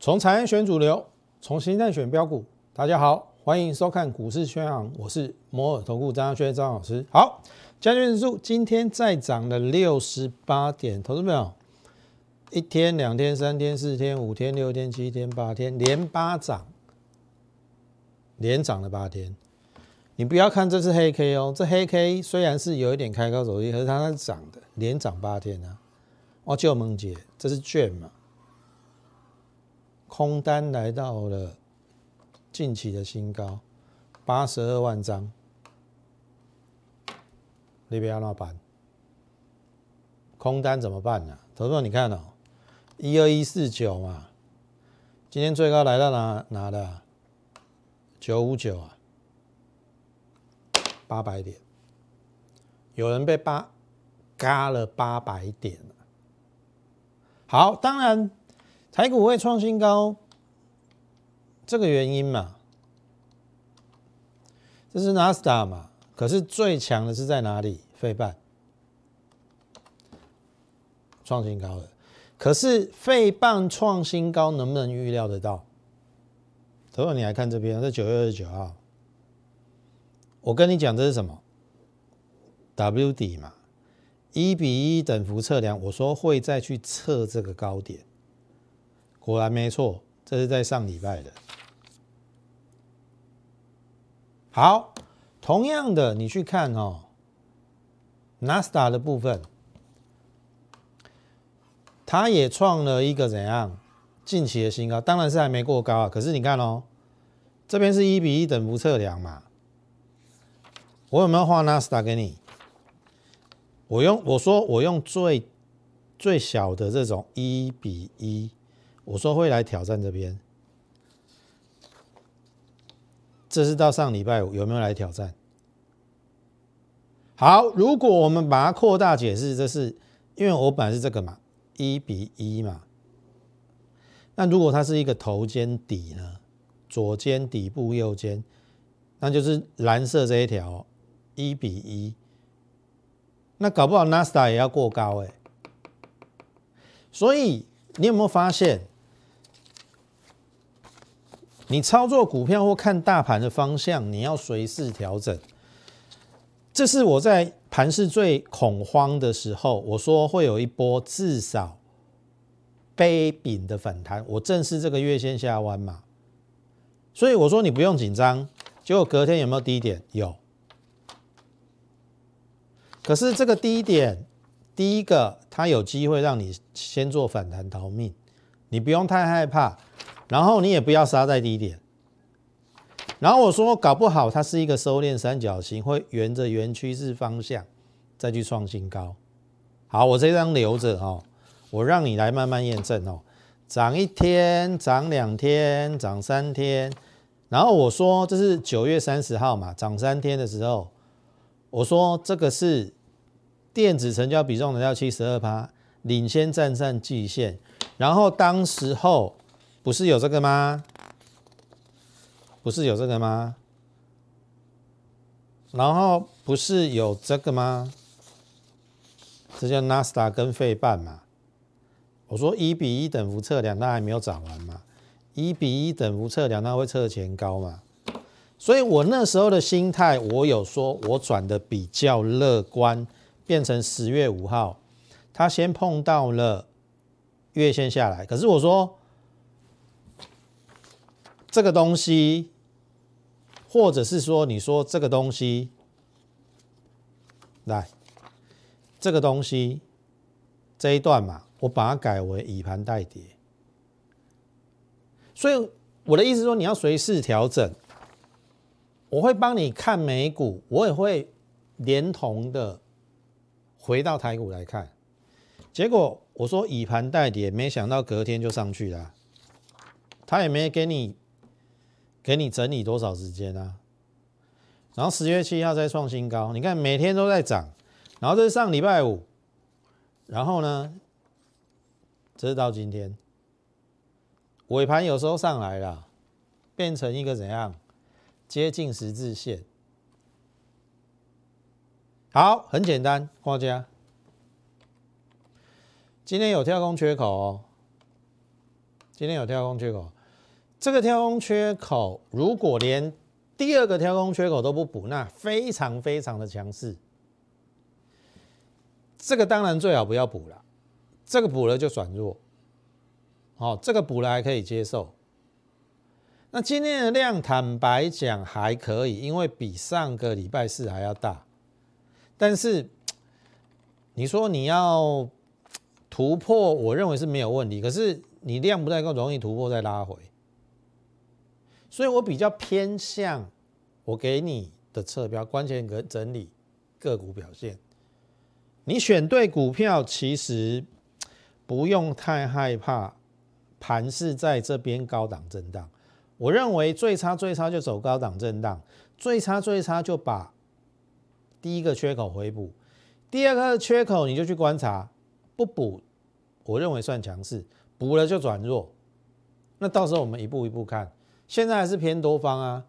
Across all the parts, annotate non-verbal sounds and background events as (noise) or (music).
从产业选主流，从形态选标股。大家好，欢迎收看股市宣扬，我是摩尔投顾张轩张老师。好，将军指数今天再涨了六十八点，投资朋友，一天、两天、三天、四天、五天、六天、七天、八天，连八涨，连涨了八天。你不要看这是黑 K 哦，这黑 K 虽然是有一点开高走低，可是它是涨的，连涨八天啊。我就梦姐，这是券嘛？空单来到了近期的新高，八十二万张。你边要老板，空单怎么办呢？投资你看哦，一二一四九嘛，今天最高来到哪哪的？九五九啊，八百点，有人被八嘎了八百点好，当然。台股会创新高，这个原因嘛，这是纳斯达嘛？可是最强的是在哪里？费半创新高的，可是费半创新高能不能预料得到？等会你来看这边，这九月二十九号，我跟你讲这是什么？W 底嘛，一比一等幅测量，我说会再去测这个高点。果然没错，这是在上礼拜的。好，同样的，你去看哦，纳斯达的部分，它也创了一个怎样近期的新高，当然是还没过高啊。可是你看哦，这边是一比一等幅测量嘛，我有没有画纳斯达给你？我用我说我用最最小的这种一比一。我说会来挑战这边，这是到上礼拜五有没有来挑战？好，如果我们把它扩大解释，这是因为我本来是这个嘛，一比一嘛。那如果它是一个头肩底呢？左肩底部右肩，那就是蓝色这一条一比一。那搞不好纳斯达也要过高哎。所以你有没有发现？你操作股票或看大盘的方向，你要随势调整。这是我在盘市最恐慌的时候，我说会有一波至少杯柄的反弹。我正是这个月线下弯嘛，所以我说你不用紧张。结果隔天有没有低点？有。可是这个低点，第一个它有机会让你先做反弹逃命，你不用太害怕。然后你也不要杀在低点，然后我说搞不好它是一个收敛三角形，会沿着原趋势方向再去创新高。好，我这张留着哦，我让你来慢慢验证哦。涨一天，涨两天，涨三天，然后我说这是九月三十号嘛，涨三天的时候，我说这个是电子成交比重来到七十二趴，领先站上季线，然后当时候。不是有这个吗？不是有这个吗？然后不是有这个吗？这叫纳斯达跟费半嘛。我说一比一等幅测量，那还没有涨完嘛。一比一等幅测量，那会测前高嘛。所以我那时候的心态，我有说我转的比较乐观，变成十月五号，它先碰到了月线下来，可是我说。这个东西，或者是说，你说这个东西，来，这个东西这一段嘛，我把它改为以盘代跌。所以我的意思说，你要随时调整，我会帮你看美股，我也会连同的回到台股来看。结果我说以盘代跌，没想到隔天就上去了，他也没给你。给你整理多少时间啊？然后十月七号再创新高，你看每天都在涨。然后这是上礼拜五，然后呢，这是到今天尾盘有时候上来了，变成一个怎样接近十字线。好，很简单，花家。今天有跳空缺口哦，今天有跳空缺口。这个跳空缺口，如果连第二个跳空缺口都不补，那非常非常的强势。这个当然最好不要补了，这个补了就转弱。好，这个补了还可以接受。那今天的量，坦白讲还可以，因为比上个礼拜四还要大。但是 (tsk) 你说你要突破，我认为是没有问题。可是你量不太够，容易突破再拉回。所以我比较偏向我给你的侧标，关键个整理个股表现。你选对股票，其实不用太害怕盘势在这边高档震荡。我认为最差最差就走高档震荡，最差最差就把。第一个缺口回补，第二个缺口你就去观察，不补，我认为算强势，补了就转弱。那到时候我们一步一步看，现在还是偏多方啊。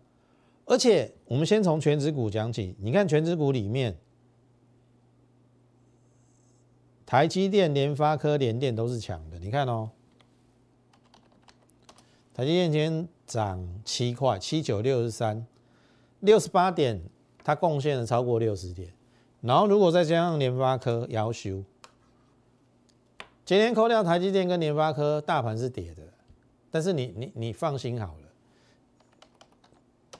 而且我们先从全指股讲起，你看全指股里面，台积电、联发科、联电都是强的。你看哦，台积电今天涨七块，七九六十三，六十八点。它贡献了超过六十点，然后如果再加上联发科要求，今天扣掉台积电跟联发科，大盘是跌的，但是你你你放心好了，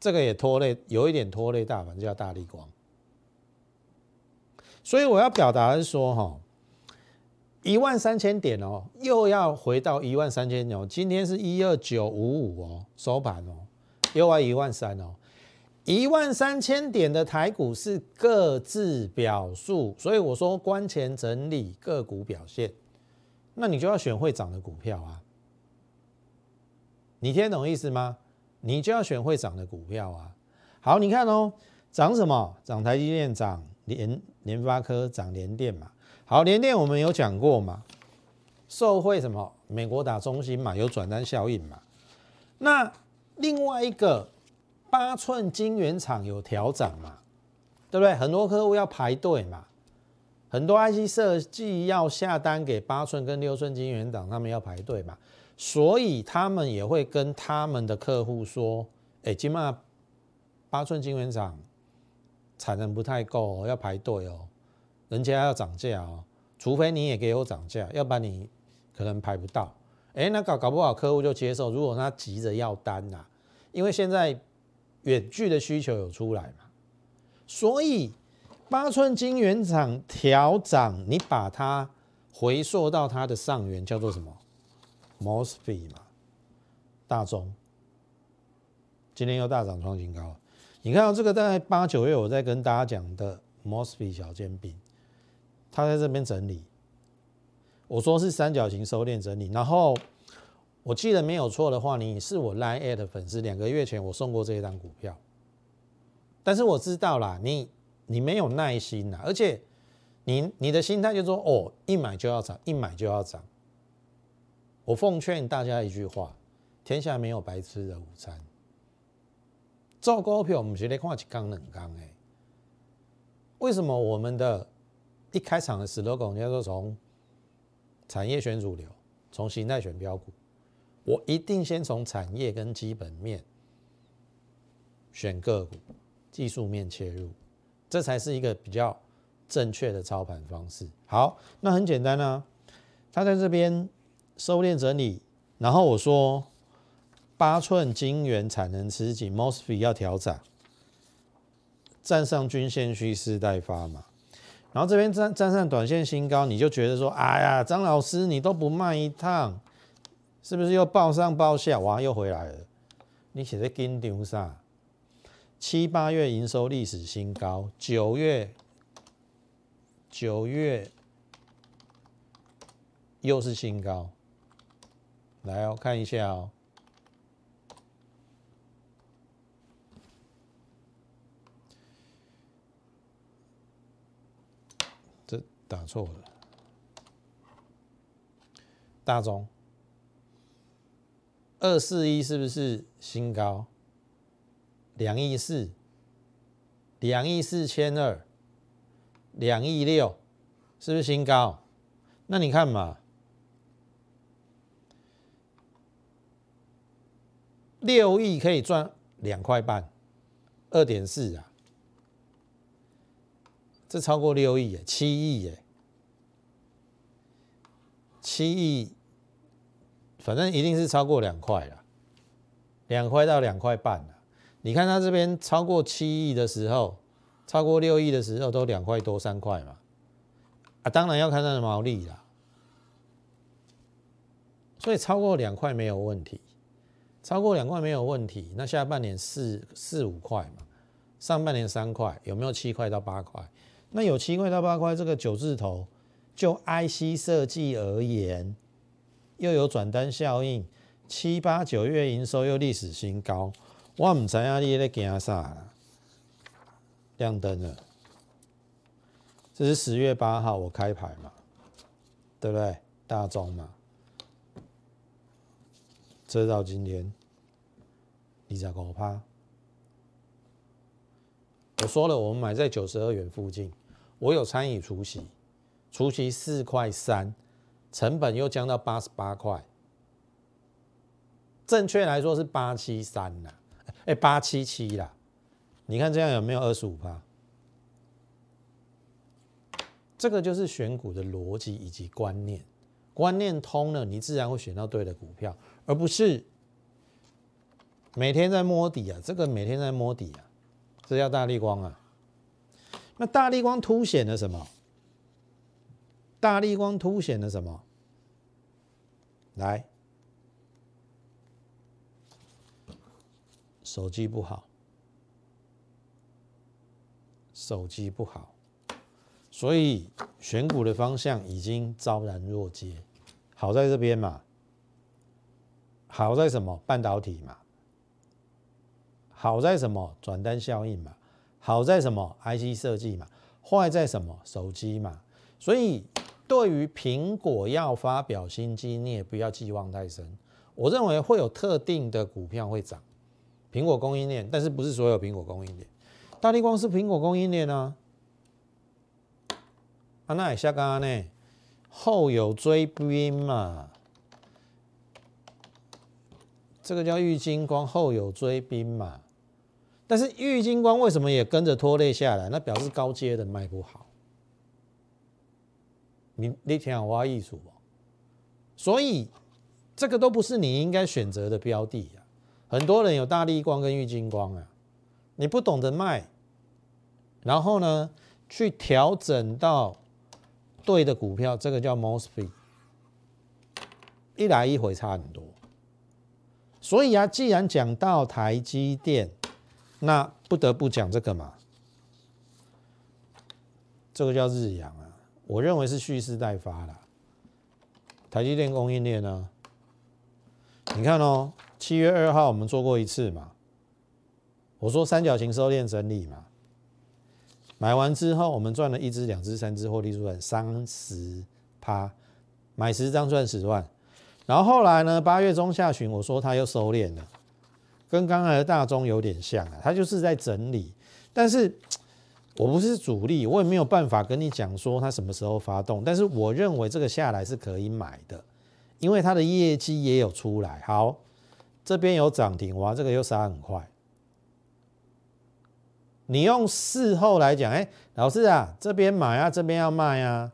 这个也拖累，有一点拖累大盘，叫大力光。所以我要表达的是说，哈，一万三千点哦，又要回到一万三千点哦，今天是一二九五五哦，收盘哦，又要一万三哦。一万三千点的台股是各自表述，所以我说关前整理个股表现，那你就要选会涨的股票啊。你听懂意思吗？你就要选会涨的股票啊。好，你看哦，涨什么？涨台积电，涨联联发科，涨联电嘛。好，联电我们有讲过嘛，受惠什么？美国打中心嘛，有转单效应嘛。那另外一个。八寸晶圆厂有调涨嘛？对不对？很多客户要排队嘛，很多 IC 设计要下单给八寸跟六寸晶圆厂，他们要排队嘛，所以他们也会跟他们的客户说：“哎，今嘛八寸晶圆厂产能不太够，要排队哦，人家要涨价哦，除非你也给我涨价，要不然你可能排不到。”哎，那搞搞不好客户就接受，如果他急着要单呐，因为现在。远距的需求有出来嘛？所以八寸晶圆厂调涨，你把它回溯到它的上缘，叫做什么？Mosfet 嘛，大中今天又大涨创新高。你看到这个在八九月我在跟大家讲的 Mosfet 小煎饼，它在这边整理，我说是三角形收敛整理，然后。我记得没有错的话，你是我 Line 的粉丝，两个月前我送过这一张股票，但是我知道啦，你你没有耐心呐，而且你你的心态就说哦，一买就要涨，一买就要涨。我奉劝大家一句话：天下没有白吃的午餐。做股票不是得看一缸两缸哎。为什么我们的一开场的 slogan 叫做从产业选主流，从形态选标股？我一定先从产业跟基本面选个股，技术面切入，这才是一个比较正确的操盘方式。好，那很简单啊，他在这边收敛整理，然后我说八寸晶圆产能吃紧，Mosfet 要调整，站上均线蓄势待发嘛。然后这边站站上短线新高，你就觉得说，哎呀，张老师你都不卖一趟。是不是又报上报下？哇，又回来了！你写在跟丢上，七八月营收历史新高，九月九月又是新高。来哦，看一下哦，这打错了，大中。二四一是不是新高？两亿四，两亿四千二，两亿六，是不是新高？那你看嘛，六亿可以赚两块半，二点四啊，这超过六亿耶，七亿耶，七亿，反正一定是超过两块了，两块到两块半了。你看它这边超过七亿的时候，超过六亿的时候都两块多三块嘛，啊，当然要看它的毛利啦。所以超过两块没有问题，超过两块没有问题。那下半年四四五块嘛，上半年三块，有没有七块到八块？那有七块到八块，这个九字头就 IC 设计而言，又有转单效应，七八九月营收又历史新高。我唔知影你咧惊啥，亮灯了。这是十月八号我开牌嘛，对不对？大中嘛，这到今天二十五趴。我说了，我们买在九十二元附近，我有参与除息，除息四块三，成本又降到八十八块，正确来说是八七三呐。哎，八七七啦，你看这样有没有二十五趴？这个就是选股的逻辑以及观念，观念通了，你自然会选到对的股票，而不是每天在摸底啊。这个每天在摸底啊，这叫大力光啊。那大力光凸显了什么？大力光凸显了什么？来。手机不好，手机不好，所以选股的方向已经昭然若揭。好在这边嘛，好在什么？半导体嘛，好在什么？转单效应嘛，好在什么？IC 设计嘛，坏在什么？手机嘛。所以对于苹果要发表新机，你也不要寄望太深。我认为会有特定的股票会涨。苹果供应链，但是不是所有苹果供应链？大力光是苹果供应链啊。啊，那也下刚刚呢？后有追兵嘛？这个叫玉金光，后有追兵嘛？但是玉金光为什么也跟着拖累下来？那表示高阶的卖不好。你你听我艺术哦？所以这个都不是你应该选择的标的。很多人有大力光跟郁金光啊，你不懂得卖，然后呢，去调整到对的股票，这个叫 mosfet，一来一回差很多。所以啊，既然讲到台积电，那不得不讲这个嘛，这个叫日阳啊，我认为是蓄势待发了。台积电供应链呢，你看哦。七月二号我们做过一次嘛，我说三角形收敛整理嘛，买完之后我们赚了一只、两只、三只获利出来三十趴，买十张赚十万。然后后来呢，八月中下旬我说它又收敛了，跟刚才的大中有点像啊，它就是在整理。但是我不是主力，我也没有办法跟你讲说它什么时候发动。但是我认为这个下来是可以买的，因为它的业绩也有出来。好。这边有涨停，哇，这个又杀很快。你用事后来讲，哎，老师啊，这边买啊，这边要卖啊，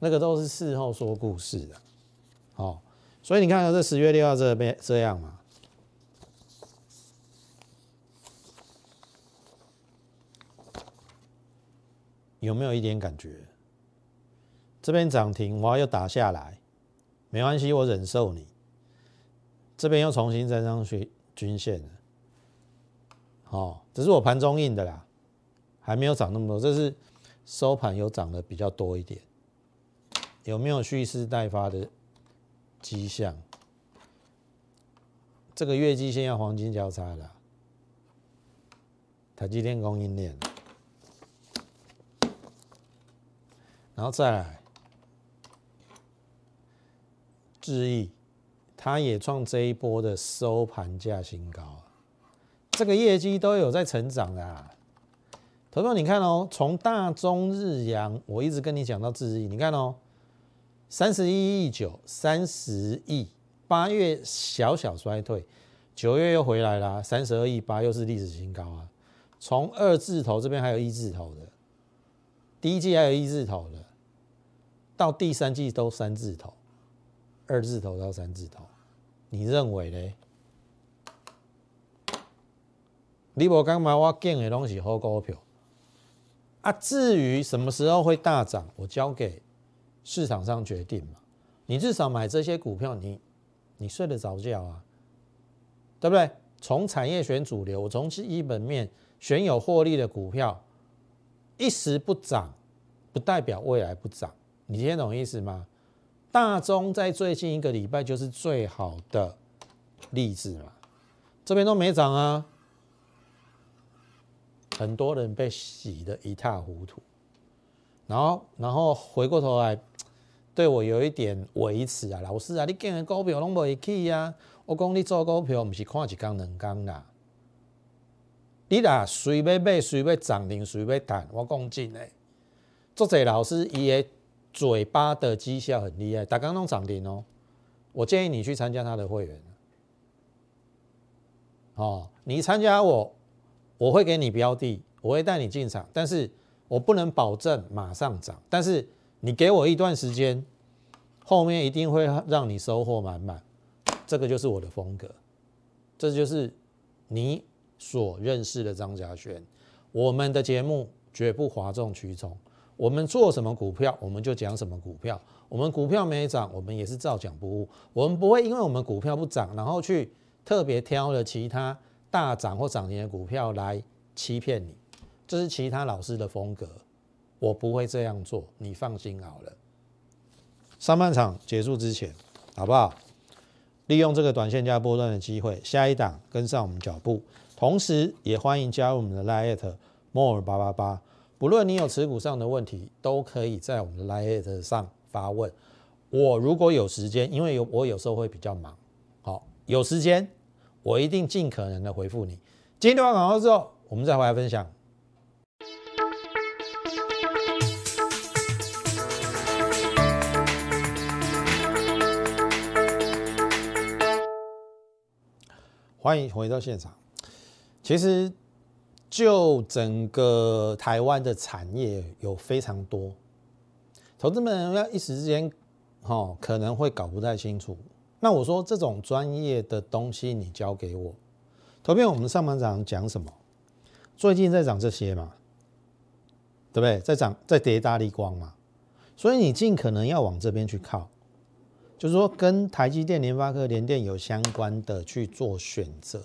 那个都是事后说故事的。好，所以你看到这十月六号这边这样嘛，有没有一点感觉？这边涨停，哇，又打下来，没关系，我忍受你。这边又重新站上去均线了，好，这是我盘中印的啦，还没有涨那么多，这是收盘有涨的比较多一点，有没有蓄势待发的迹象？这个月季线要黄金交叉了，台积电供应链，然后再来智毅。它也创这一波的收盘价新高啊，这个业绩都有在成长的啊。投票你看哦，从大中日阳，我一直跟你讲到智亿，你看哦，三十一亿九，三十亿，八月小小衰退，九月又回来了，三十二亿八又是历史新高啊。从二字头这边还有一字头的，第一季还有一字头的，到第三季都三字头，二字头到三字头，你认为呢？你无讲嘛？我建的东西好股票。啊，至于什么时候会大涨，我交给市场上决定嘛。你至少买这些股票，你你睡得着觉啊，对不对？从产业选主流，从基本面选有获利的股票，一时不涨，不代表未来不涨。你听懂意思吗？大中在最近一个礼拜就是最好的例子嘛，这边都没涨啊。很多人被洗得一塌糊涂，然后，然后回过头来对我有一点维持啊，老师啊，你建的股票拢未起啊？我讲你做股票不是看一缸两缸啦，你啦随要买随要涨停随要弹，我讲真诶，作者老师伊的嘴巴的绩效很厉害，大刚拢涨停哦。我建议你去参加他的会员，哦，你参加我。我会给你标的，我会带你进场，但是我不能保证马上涨。但是你给我一段时间，后面一定会让你收获满满。这个就是我的风格，这就是你所认识的张家轩。我们的节目绝不哗众取宠，我们做什么股票，我们就讲什么股票。我们股票没涨，我们也是照讲不误。我们不会因为我们股票不涨，然后去特别挑了其他。大涨或涨停的股票来欺骗你，这是其他老师的风格，我不会这样做，你放心好了。上半场结束之前，好不好？利用这个短线加波段的机会，下一档跟上我们脚步，同时也欢迎加入我们的 Lite More 八八八。不论你有持股上的问题，都可以在我们的 Lite 上发问。我如果有时间，因为有我有时候会比较忙，好，有时间。我一定尽可能的回复你。今天电话广告之后，我们再回来分享。欢迎回到现场。其实，就整个台湾的产业有非常多，投资们要一时之间，哈，可能会搞不太清楚。那我说这种专业的东西你交给我，头边我们上半场讲什么？最近在涨这些嘛，对不对？在涨在跌大力光嘛，所以你尽可能要往这边去靠，就是说跟台积电、联发科、联电有相关的去做选择，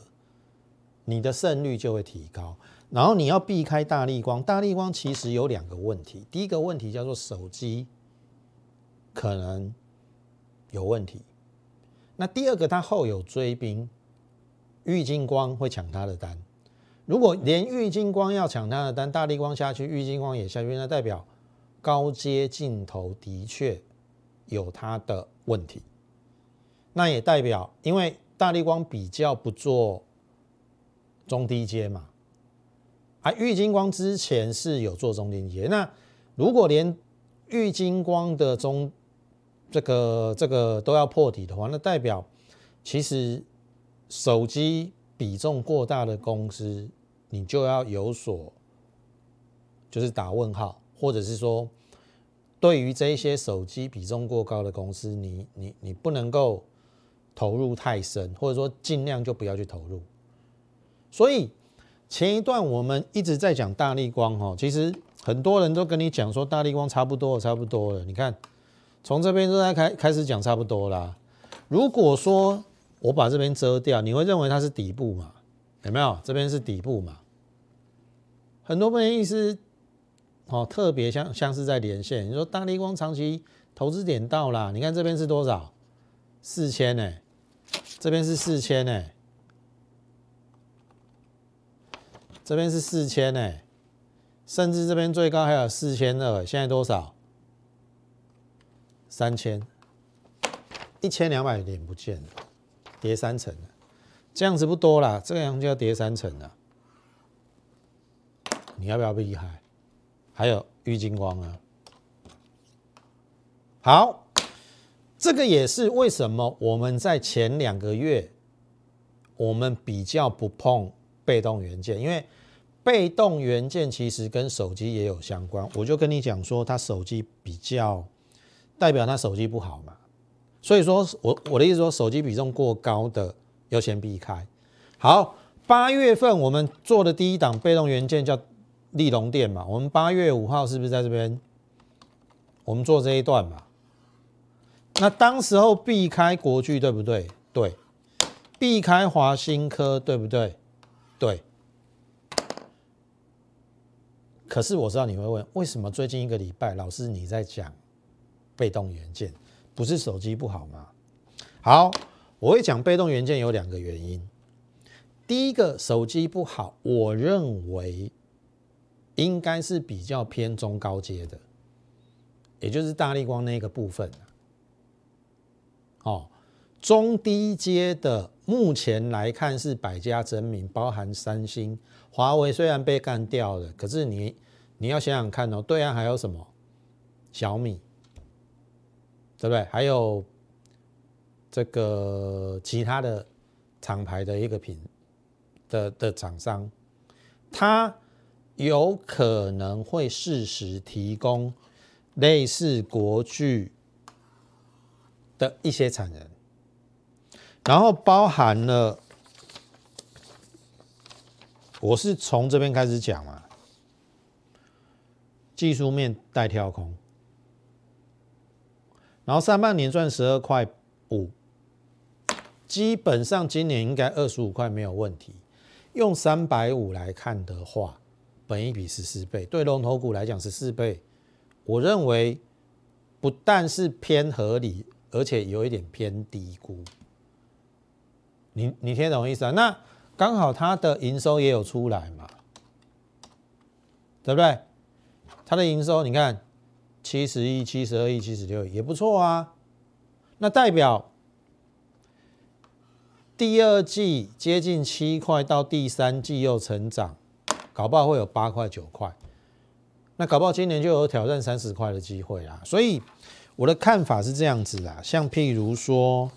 你的胜率就会提高。然后你要避开大力光，大力光其实有两个问题，第一个问题叫做手机可能有问题。那第二个，它后有追兵，玉金光会抢它的单。如果连玉金光要抢它的单，大力光下去，玉金光也下去，那代表高阶镜头的确有它的问题。那也代表，因为大力光比较不做中低阶嘛，啊玉金光之前是有做中低阶。那如果连玉金光的中这个这个都要破底的话，那代表其实手机比重过大的公司，你就要有所就是打问号，或者是说，对于这些手机比重过高的公司，你你你不能够投入太深，或者说尽量就不要去投入。所以前一段我们一直在讲大力光哈，其实很多人都跟你讲说大力光差不多差不多了，你看。从这边都在开开始讲差不多啦。如果说我把这边遮掉，你会认为它是底部嘛？有没有？这边是底部嘛？很多朋友意思，哦，特别像像是在连线。你说大力光长期投资点到啦，你看这边是多少？四千呢？这边是四千呢？这边是四千呢？甚至这边最高还有四千二，现在多少？三千一千两百点不见了，跌三成了。这样子不多啦，这样就要跌三成了。你要不要避开？还有郁金光啊。好，这个也是为什么我们在前两个月我们比较不碰被动元件，因为被动元件其实跟手机也有相关。我就跟你讲说，它手机比较代表它手机不好嘛，所以说我我的意思说，手机比重过高的要先避开。好，八月份我们做的第一档被动元件叫。利隆电嘛，我们八月五号是不是在这边？我们做这一段嘛。那当时候避开国巨对不对？对。避开华新科对不对？对。可是我知道你会问，为什么最近一个礼拜老师你在讲被动元件，不是手机不好吗？好，我会讲被动元件有两个原因。第一个，手机不好，我认为。应该是比较偏中高阶的，也就是大力光那个部分。哦，中低阶的目前来看是百家争鸣，包含三星、华为，虽然被干掉了，可是你你要想想看哦，对岸还有什么小米，对不对？还有这个其他的厂牌的一个品的的厂商，它。有可能会适时提供类似国巨的一些产能，然后包含了，我是从这边开始讲嘛，技术面带跳空，然后上半年赚十二块五，基本上今年应该二十五块没有问题，用三百五来看的话。本一比十四倍，对龙头股来讲十四倍，我认为不但是偏合理，而且有一点偏低估。你你听懂意思啊？那刚好它的营收也有出来嘛，对不对？它的营收你看七十亿、七十二亿、七十六亿也不错啊。那代表第二季接近七块，到第三季又成长。搞不好会有八块九块，那搞不好今年就有挑战三十块的机会啦。所以我的看法是这样子啦，像譬如说，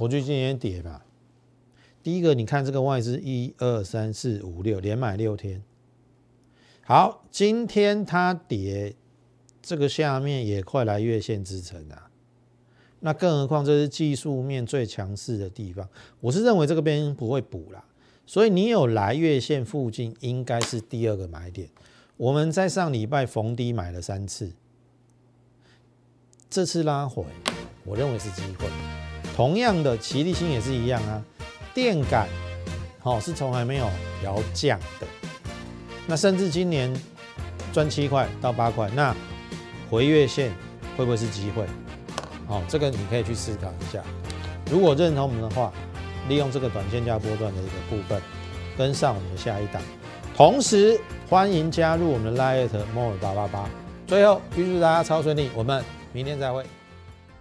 我就今年跌吧。第一个，你看这个外资一二三四五六连买六天，好，今天它跌，这个下面也快来月线支撑啊。那更何况这是技术面最强势的地方，我是认为这个边不会补啦。所以你有来月线附近，应该是第二个买点。我们在上礼拜逢低买了三次，这次拉回，我认为是机会。同样的，奇力星也是一样啊，电感，好是从来没有调降的。那甚至今年赚七块到八块，那回月线会不会是机会？好，这个你可以去思考一下。如果认同我们的话。利用这个短线价波段的一个部分，跟上我们的下一档，同时欢迎加入我们的 Lite More 八八八。最后预祝大家超顺利，我们明天再会。